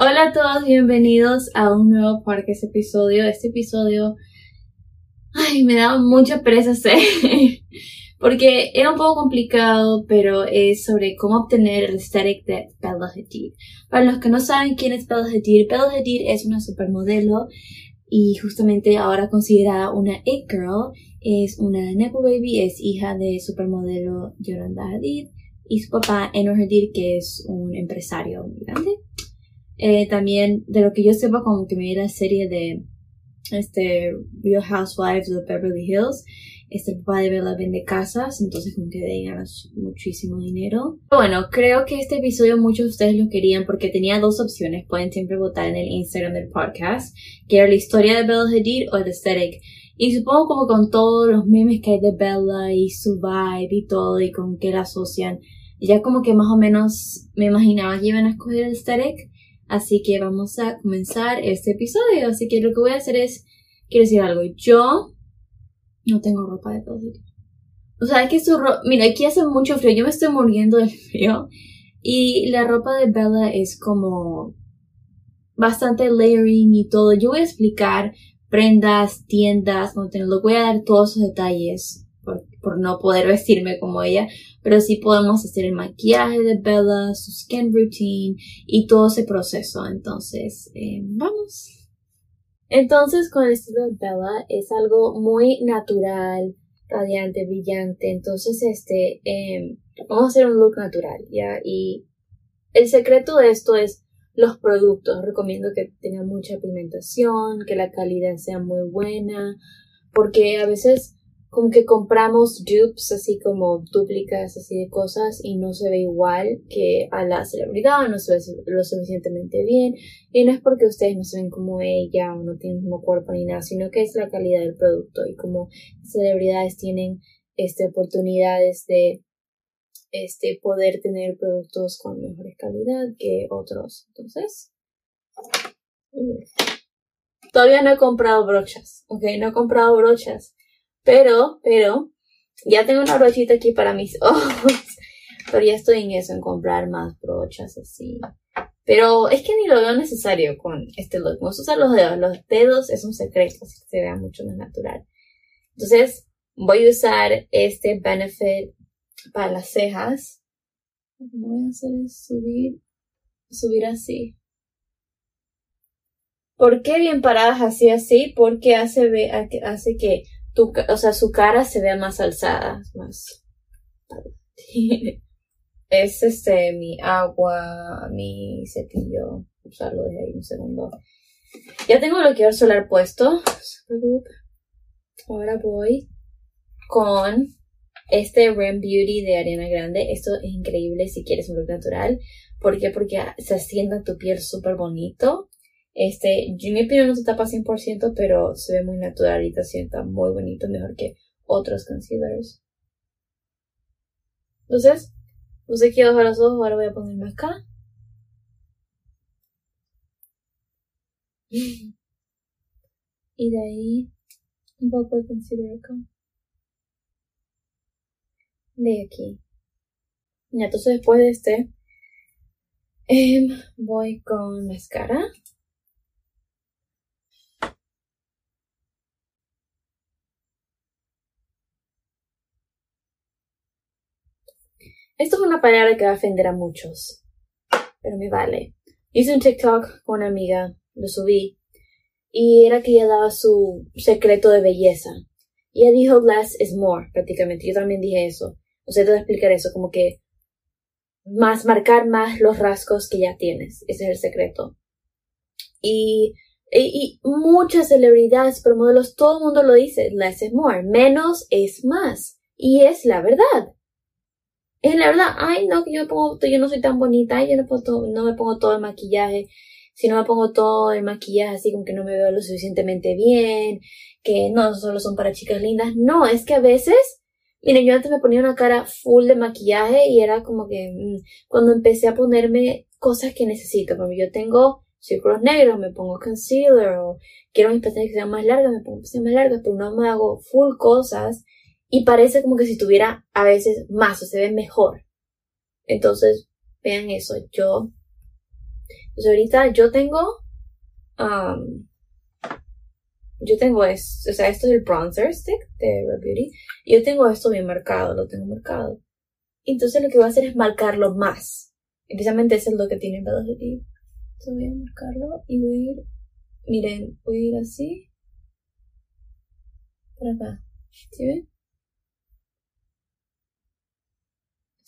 Hola a todos, bienvenidos a un nuevo podcast episodio. Este episodio, ay, me da mucha pereza hacer porque era un poco complicado, pero es sobre cómo obtener el aesthetic de Bella Hadid. Para los que no saben quién es Bella Hadid, Bella Hadid es una supermodelo y justamente ahora considerada una it girl. Es una nepo baby, es hija de supermodelo Yolanda Hadid y su papá Enor Hadid, que es un empresario muy grande. Eh, también, de lo que yo sepa, como que vi la serie de este Real Housewives of Beverly Hills. Este papá de Bella vende casas, entonces como que de muchísimo dinero. bueno, creo que este episodio muchos de ustedes lo querían porque tenía dos opciones. Pueden siempre votar en el Instagram del podcast, que era la historia de Bella Hadid o el aesthetic. Y supongo como con todos los memes que hay de Bella y su vibe y todo y con qué la asocian. Ya como que más o menos me imaginaba que iban a escoger el aesthetic. Así que vamos a comenzar este episodio. Así que lo que voy a hacer es, quiero decir algo. Yo no tengo ropa de todo. O sea, es que su ropa, mira, aquí hace mucho frío. Yo me estoy muriendo del frío. Y la ropa de Bella es como bastante layering y todo. Yo voy a explicar prendas, tiendas, no lo voy a dar todos esos detalles por, no poder vestirme como ella, pero sí podemos hacer el maquillaje de Bella, su skin routine y todo ese proceso. Entonces, eh, vamos. Entonces, con el estilo de Bella es algo muy natural, radiante, brillante. Entonces, este, em, vamos a hacer un look natural, ¿ya? Y el secreto de esto es los productos. Recomiendo que tenga mucha pigmentación, que la calidad sea muy buena, porque a veces como que compramos dupes, así como duplicas así de cosas y no se ve igual que a la celebridad, no se ve lo suficientemente bien. Y no es porque ustedes no se ven como ella o no tienen el mismo cuerpo ni nada, sino que es la calidad del producto. Y como celebridades tienen este oportunidades de este poder tener productos con mejor calidad que otros. Entonces, todavía no he comprado brochas, ok, no he comprado brochas pero, pero, ya tengo una brochita aquí para mis ojos. Pero ya estoy en eso, en comprar más brochas así. Pero es que ni lo veo necesario con este look. Vamos a usar los dedos. Los dedos es un secreto, así que se vea mucho más natural. Entonces, voy a usar este Benefit para las cejas. Lo que voy a hacer es subir, subir así. ¿Por qué bien paradas así así? Porque hace, hace que o sea, su cara se vea más alzada, más... es este, mi agua, mi cepillo. Usarlo desde ahí un segundo. Ya tengo bloqueador solar puesto. Ahora voy con este Rem Beauty de Ariana Grande. Esto es increíble si quieres un look natural. ¿Por qué? Porque se asienta tu piel súper bonito. Este, opinión no se tapa 100%, pero se ve muy natural y te sienta muy bonito, mejor que otros concealers. Entonces, puse aquí abajo los ojos, ahora voy a ponerme acá. Y de ahí, un poco de concealer acá. De aquí. Y entonces después de este, em, voy con mascara. Esto es una palabra que va a ofender a muchos, pero me vale. Hice un TikTok con una amiga, lo subí, y era que ella daba su secreto de belleza. Y ella dijo less is more, prácticamente. Yo también dije eso. O sea, te voy a explicar eso, como que más, marcar más los rasgos que ya tienes. Ese es el secreto. Y, y, y muchas celebridades, pero modelos, todo el mundo lo dice, less is more. Menos es más. Y es la verdad. Es la verdad, ay, no, que yo me pongo, yo no soy tan bonita, ay, yo no, me pongo todo el maquillaje, si no me pongo todo el maquillaje así como que no me veo lo suficientemente bien, que no solo son para chicas lindas, no, es que a veces, miren, yo antes me ponía una cara full de maquillaje y era como que mm, cuando empecé a ponerme cosas que necesito, porque yo tengo círculos negros, me pongo concealer o quiero mis pestañas que sean más largas, me pongo pestañas más largas, pero no me hago full cosas y parece como que si tuviera a veces más o se ve mejor. Entonces, vean eso, yo Pues ahorita yo tengo, um, yo tengo esto, o sea, esto es el bronzer stick de Red Beauty. Y yo tengo esto bien marcado, lo tengo marcado. Entonces lo que voy a hacer es marcarlo más. Y precisamente eso es lo que tiene Velocity. Entonces voy a marcarlo y voy a ir, miren, voy a ir así. Por acá. ¿Sí ven? Esto lo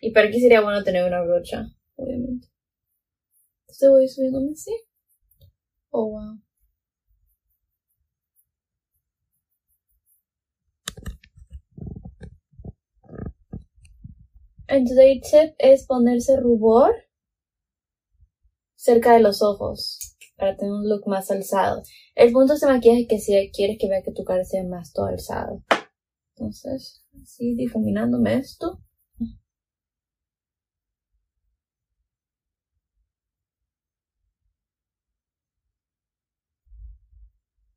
Y para aquí sería bueno tener una brocha, obviamente. Entonces voy subiéndome así. Oh, wow. Entonces el tip es ponerse rubor cerca de los ojos para tener un look más alzado. El punto de este maquillaje es que si quieres que vea que tu cara sea más todo alzado. Entonces, así difuminándome esto.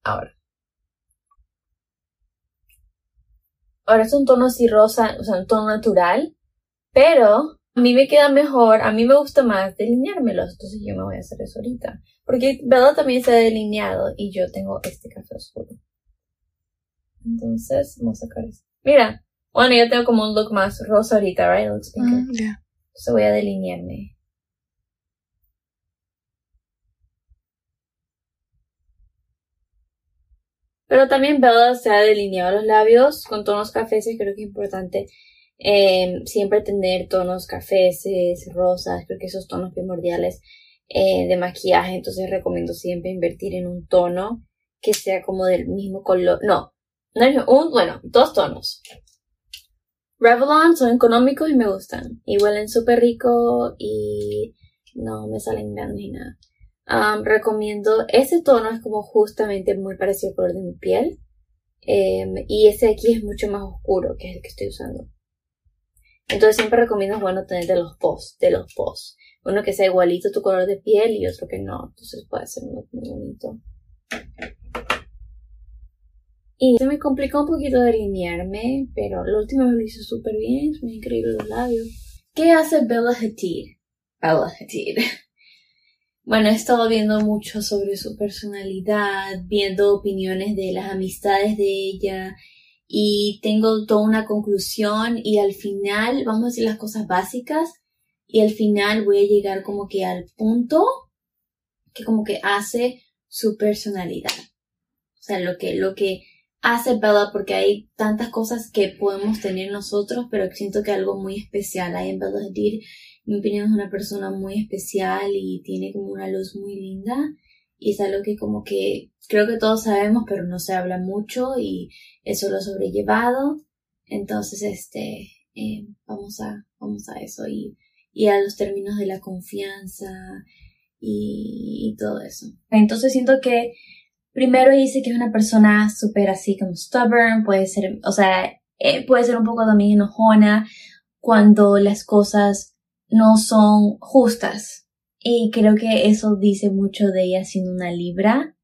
Ahora. Ahora es un tono así rosa, o sea, un tono natural, pero a mí me queda mejor, a mí me gusta más delineármelos, entonces yo me voy a hacer eso ahorita. Porque Bella también se ha delineado y yo tengo este café oscuro. Entonces, vamos a sacar esto. Mira, bueno, yo tengo como un look más rosa ahorita, right? Looks. Mm, yeah. Voy a delinearme. Pero también Bella se ha delineado los labios con tonos cafés creo que es importante eh, siempre tener tonos cafés, rosas, creo que esos tonos primordiales eh, de maquillaje, entonces recomiendo siempre invertir en un tono que sea como del mismo color, no un, bueno, dos tonos. Revlon son económicos y me gustan, y huelen súper rico y no me salen grandes ni nada. Recomiendo, ese tono es como justamente muy parecido al color de mi piel. Em, y ese aquí es mucho más oscuro, que es el que estoy usando. Entonces siempre recomiendo, bueno, tener de los posts, de los. Uno que sea igualito tu color de piel y otro que no. Entonces puede ser muy, muy bonito. Y se me complicó un poquito delinearme, pero la última vez lo hice súper bien, es muy increíble los labios. ¿Qué hace Bella Hadid? Bella Hadid. Bueno, he estado viendo mucho sobre su personalidad, viendo opiniones de las amistades de ella y tengo toda una conclusión y al final vamos a decir las cosas básicas y al final voy a llegar como que al punto que como que hace su personalidad. O sea, lo que, lo que hace Bella porque hay tantas cosas que podemos tener nosotros, pero siento que algo muy especial hay en Bella Hadid mi opinión es una persona muy especial y tiene como una luz muy linda y es algo que como que creo que todos sabemos pero no se habla mucho y eso lo he sobrellevado. Entonces este eh, vamos a vamos a eso y, y a los términos de la confianza y todo eso. Entonces siento que primero dice que es una persona súper así como stubborn puede ser o sea eh, puede ser un poco también enojona cuando las cosas no son justas. Y creo que eso dice mucho de ella siendo una libra.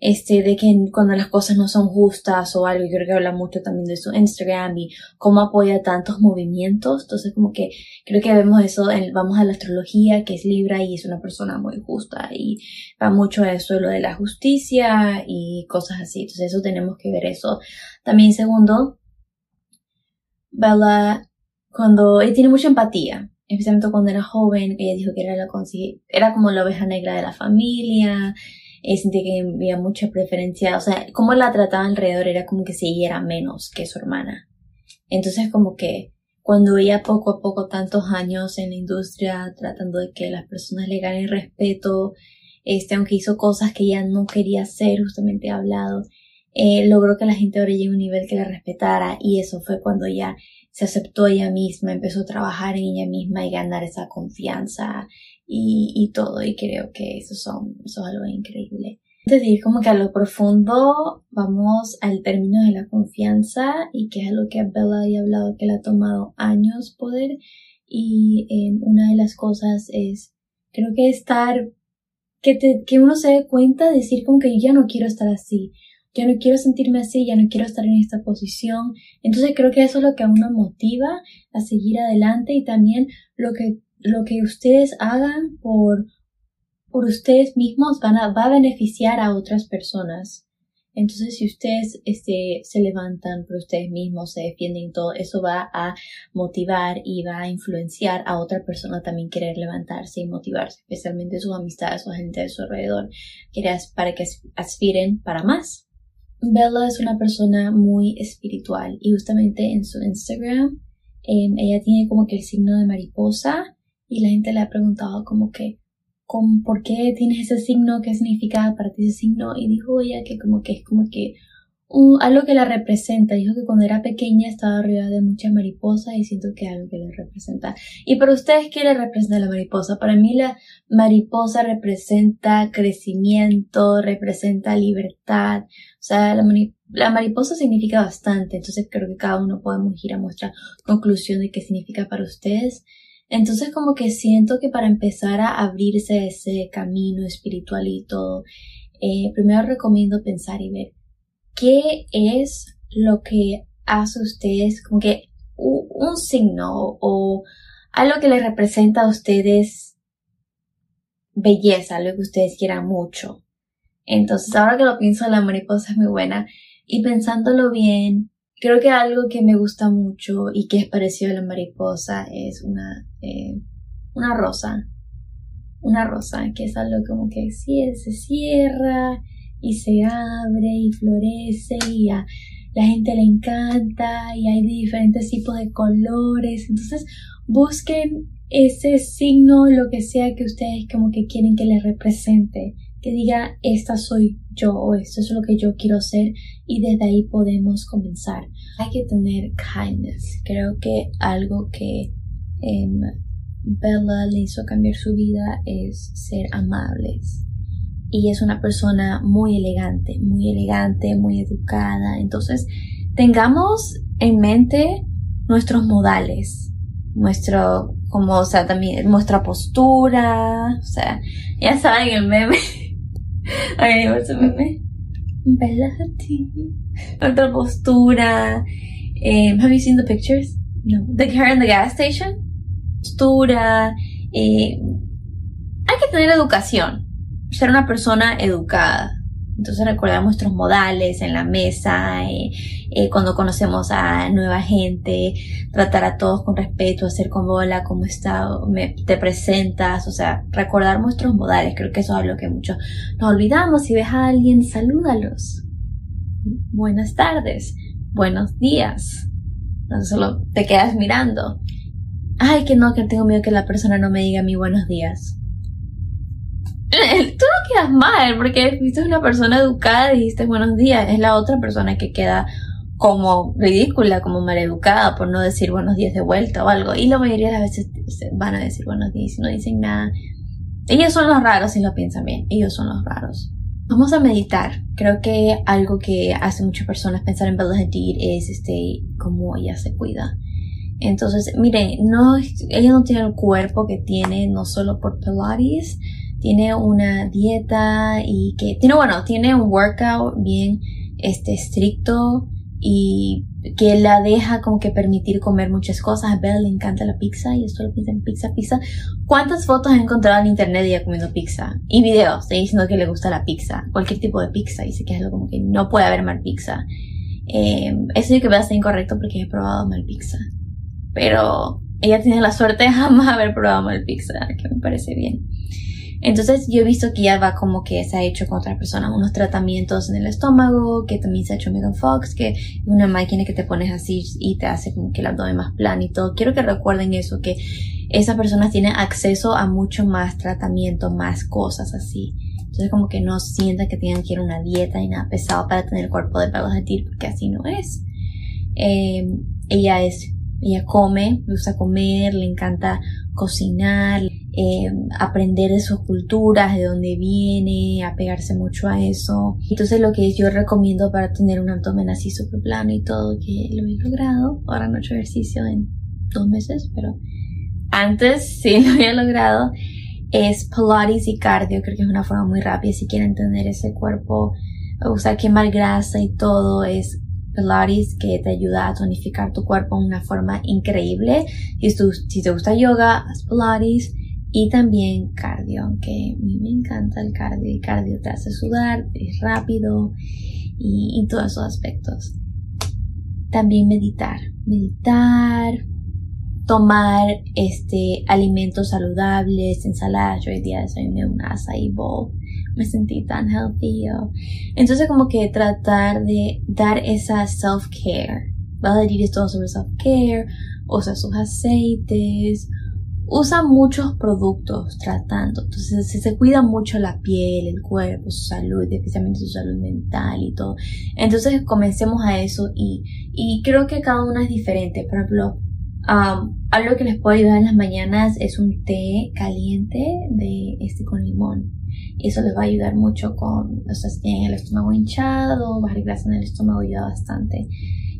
Este, de que cuando las cosas no son justas o algo, y creo que habla mucho también de su Instagram y cómo apoya tantos movimientos. Entonces, como que creo que vemos eso, en, vamos a la astrología, que es Libra y es una persona muy justa y va mucho a eso, lo de la justicia y cosas así. Entonces, eso tenemos que ver eso. También, segundo, Bella, cuando ella tiene mucha empatía especialmente cuando era joven, ella dijo que era, la era como la oveja negra de la familia, eh, sentía que había mucha preferencia, o sea, como la trataba alrededor era como que ella era menos que su hermana. Entonces como que cuando ella poco a poco tantos años en la industria tratando de que las personas le ganen respeto, este, aunque hizo cosas que ella no quería hacer, justamente hablado, eh, logró que la gente ahora llegue a un nivel que la respetara y eso fue cuando ella se aceptó ella misma, empezó a trabajar en ella misma y ganar esa confianza y, todo. Y creo que eso, son, eso es algo increíble. Antes de como que a lo profundo, vamos al término de la confianza y que es algo que Bella ha hablado que le ha tomado años poder. Y eh, una de las cosas es, creo que estar, que, te, que uno se dé cuenta, decir como que ya no quiero estar así ya no quiero sentirme así, ya no quiero estar en esta posición. Entonces creo que eso es lo que a uno motiva a seguir adelante y también lo que, lo que ustedes hagan por, por ustedes mismos van a, va a beneficiar a otras personas. Entonces, si ustedes este, se levantan por ustedes mismos, se defienden todo, eso va a motivar y va a influenciar a otra persona también querer levantarse y motivarse, especialmente sus amistades o gente de su alrededor, para que aspiren para más. Bella es una persona muy espiritual y justamente en su Instagram em, ella tiene como que el signo de mariposa y la gente le ha preguntado como que por qué tienes ese signo, qué significa para ti ese signo y dijo ella que como que es como que algo que la representa. Dijo que cuando era pequeña estaba arriba de muchas mariposas y siento que algo que le representa. Y para ustedes, ¿qué le representa la mariposa? Para mí la mariposa representa crecimiento, representa libertad. O sea, la, la mariposa significa bastante. Entonces creo que cada uno podemos ir a nuestra conclusión de qué significa para ustedes. Entonces como que siento que para empezar a abrirse ese camino espiritual y todo, eh, primero recomiendo pensar y ver qué es lo que hace ustedes como que un, signo o algo que les representa a ustedes belleza, algo que ustedes quieran mucho. Entonces ahora que lo pienso la mariposa es muy buena y pensándolo bien, Creo que algo que me gusta mucho y que es parecido a la mariposa es una, eh, una rosa. Una rosa, que es algo como que sí, se cierra y se abre y florece y a la gente le encanta y hay diferentes tipos de colores. Entonces busquen ese signo, lo que sea que ustedes como que quieren que les represente que diga esta soy yo o esto es lo que yo quiero ser y desde ahí podemos comenzar. Hay que tener kindness. Creo que algo que em, Bella le hizo cambiar su vida es ser amables. Y es una persona muy elegante, muy elegante, muy educada. Entonces, tengamos en mente nuestros modales, nuestro, como, o sea, también nuestra postura, o sea, ya saben el meme Okay, what's a meme? Bella Hadid. Otra postura. Um, have you seen the pictures? No. The her in the gas station. Postura. Eh, hay que tener educación. Ser una persona educada. Entonces recordar nuestros modales en la mesa, eh, eh, cuando conocemos a nueva gente, tratar a todos con respeto, hacer como hola, cómo está, me, te presentas, o sea, recordar nuestros modales. Creo que eso es algo que muchos nos olvidamos. Si ves a alguien, salúdalos. Buenas tardes, buenos días. No solo te quedas mirando. Ay, que no, que tengo miedo que la persona no me diga mi buenos días quedas mal porque fuiste una persona educada y dijiste buenos días. Es la otra persona que queda como ridícula, como maleducada por no decir buenos días de vuelta o algo. Y la mayoría de las veces van a decir buenos días y no dicen nada. Ellos son los raros si lo piensan bien. Ellos son los raros. Vamos a meditar. Creo que algo que hace muchas personas pensar en Bella Hadid es este, cómo ella se cuida. Entonces, miren, no, ella no tiene el cuerpo que tiene no solo por Pilates, tiene una dieta y que tiene, bueno, tiene un workout bien este, estricto y que la deja como que permitir comer muchas cosas. A Belle le encanta la pizza y esto lo piensa en pizza, pizza. ¿Cuántas fotos he encontrado en internet ella comiendo pizza? Y videos de diciendo que le gusta la pizza, cualquier tipo de pizza. Dice que es algo como que no puede haber mal pizza. Eh, eso yo que a ser incorrecto porque he probado mal pizza. Pero ella tiene la suerte de jamás haber probado mal pizza, que me parece bien. Entonces yo he visto que ya va como que se ha hecho con otras personas unos tratamientos en el estómago, que también se ha hecho Megan Fox, que una máquina que te pones así y te hace como que el abdomen más plano y todo. Quiero que recuerden eso, que esas personas tienen acceso a mucho más tratamiento, más cosas así. Entonces como que no sientan que tienen que ir a una dieta y nada pesado para tener el cuerpo de pelos de porque así no es. Eh, ella es, ella come, le gusta comer, le encanta cocinar, eh, aprender de sus culturas, de dónde viene, apegarse mucho a eso. Entonces lo que yo recomiendo para tener un abdomen así súper plano y todo, que lo he logrado, ahora no he hecho ejercicio en dos meses, pero antes sí lo había logrado, es Pilates y cardio, creo que es una forma muy rápida si quieren tener ese cuerpo o sea, quemar grasa y todo es Pilates que te ayuda a tonificar tu cuerpo de una forma increíble. Y si te gusta yoga, haz Pilates y también cardio, que a mí me encanta el cardio. El cardio te hace sudar, es rápido y, todos esos aspectos. También meditar, meditar, tomar este alimentos saludables, ensaladas. Yo hoy día desayuné una acai bowl me sentí tan healthy. Entonces como que tratar de dar esa self-care. decir todo sobre self-care, usa sus aceites, usa muchos productos tratando. Entonces se, se cuida mucho la piel, el cuerpo, su salud, especialmente su salud mental y todo. Entonces comencemos a eso y, y creo que cada una es diferente. Por ejemplo, um, algo que les puede ayudar en las mañanas es un té caliente de este con limón. Eso les va a ayudar mucho con, o sea, si tienen el estómago hinchado, bajar grasa en el estómago ayuda bastante.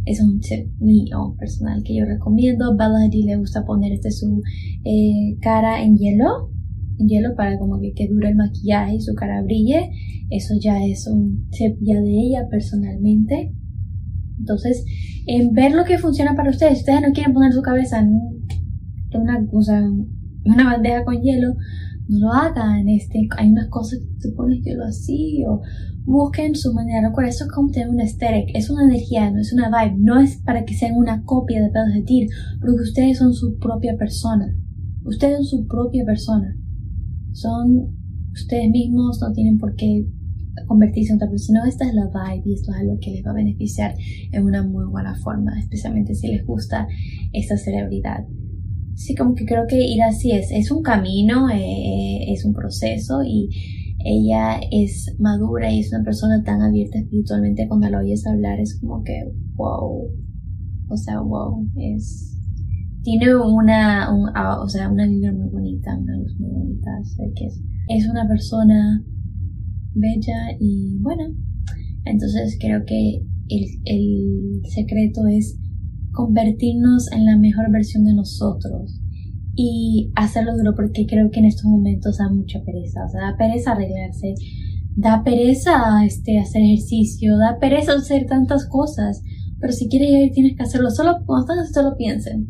Es un tip mío personal que yo recomiendo. Bella Hadid le gusta poner este su eh, cara en hielo, en hielo para como que, que dure el maquillaje y su cara brille. Eso ya es un tip ya de ella personalmente. Entonces, en ver lo que funciona para ustedes. Ustedes no quieren poner su cabeza en una, una bandeja con hielo, no lo hagan, este, hay unas cosas que se ponen hielo así, o busquen su manera, recuerden, eso es como tener un aesthetic, es una energía, no es una vibe, no es para que sean una copia de pedos de tir, porque ustedes son su propia persona, ustedes son su propia persona, son ustedes mismos, no tienen por qué convertirse en otra persona, esta es la vibe y esto es algo que les va a beneficiar en una muy buena forma, especialmente si les gusta esta celebridad sí, como que creo que ir así es, es un camino, eh, es un proceso y ella es madura y es una persona tan abierta espiritualmente cuando la oyes hablar es como que wow, o sea, wow, es tiene una, ah, o sea, una vibra muy bonita, una luz muy bonita, que es, es una persona bella y buena. Entonces creo que el, el secreto es convertirnos en la mejor versión de nosotros y hacerlo duro porque creo que en estos momentos da mucha pereza, o sea, da pereza arreglarse, da pereza este, hacer ejercicio, da pereza hacer tantas cosas, pero si quieres ir tienes que hacerlo, solo cuando estás solo piensen,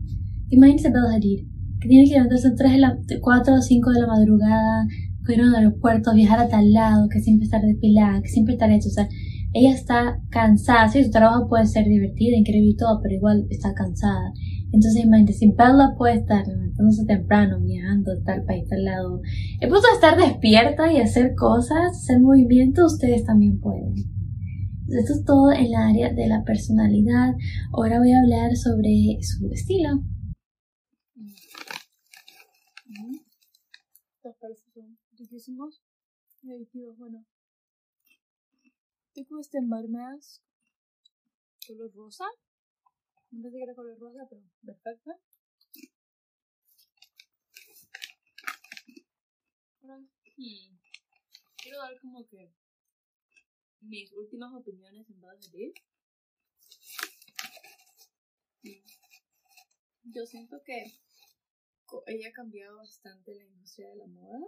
imagínense salir que tienes que levantarse a 3 de la, 4 o 5 de la madrugada, ir a un aeropuerto, viajar a tal lado, que siempre estar depilada, que siempre estar hecho, o sea, ella está cansada, sí, su trabajo puede ser divertido, increíble y todo, pero igual está cansada. Entonces imagínate, si Bella puede estar levantándose temprano, viajando de tal país, tal lado, el punto de estar despierta y hacer cosas, hacer movimientos, ustedes también pueden. Esto es todo en la área de la personalidad. Ahora voy a hablar sobre su estilo. son riquísimos bueno, tengo este Mud Mask color rosa. No pensé que era color rosa, pero perfecto. Ahora, hmm, quiero dar como que mis últimas opiniones en base a. Yo siento que ella ha cambiado bastante la industria de la moda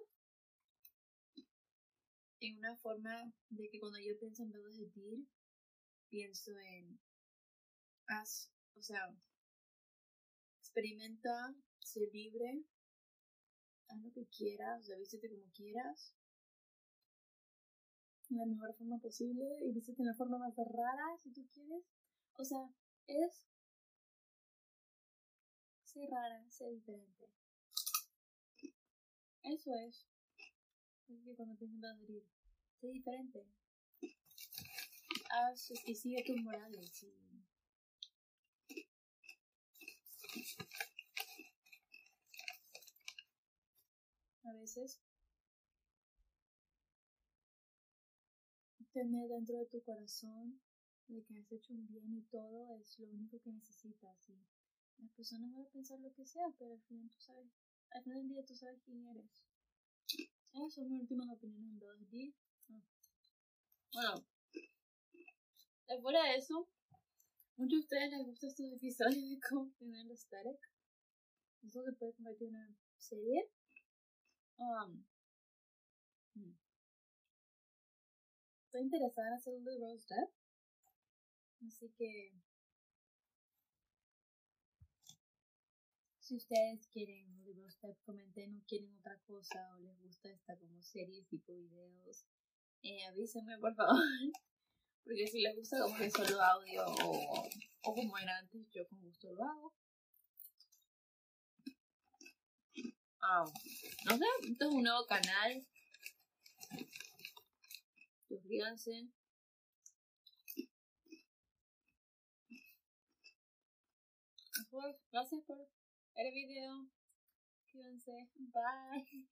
en una forma de que cuando yo pienso en de Dir, pienso en haz, o sea, experimenta, sé libre, haz lo que quieras, o sea, vístete como quieras, de la mejor forma posible y vístete en la forma más rara si tú quieres. O sea, es sé rara, sé diferente. Eso es. Es que cuando pienso en adherir, sé diferente. Haz y sigue tus morales. A veces tener dentro de tu corazón de que has hecho un bien y todo es lo único que necesitas. Y las personas van a pensar lo que sea, pero al final tú sabes, al final del día tú sabes quién eres. Esas son mis últimas opiniones en 2D. Ah. Bueno, después de eso, muchos de ustedes les gustan estos episodios de cómo tener el static. Eso se puede convertir en una serie. Um, hmm. estoy interesada en hacer un de Rose Death. Así que si ustedes quieren de Step, comenten o quieren otra cosa o les gusta esta como series tipo videos, eh, avísenme por favor. Porque si les gusta como que solo audio o, o como era antes, yo con gusto lo hago. Ah, no sé, esto es un nuevo canal. Suscríbanse. Gracias por el video. Suscríbanse. Bye.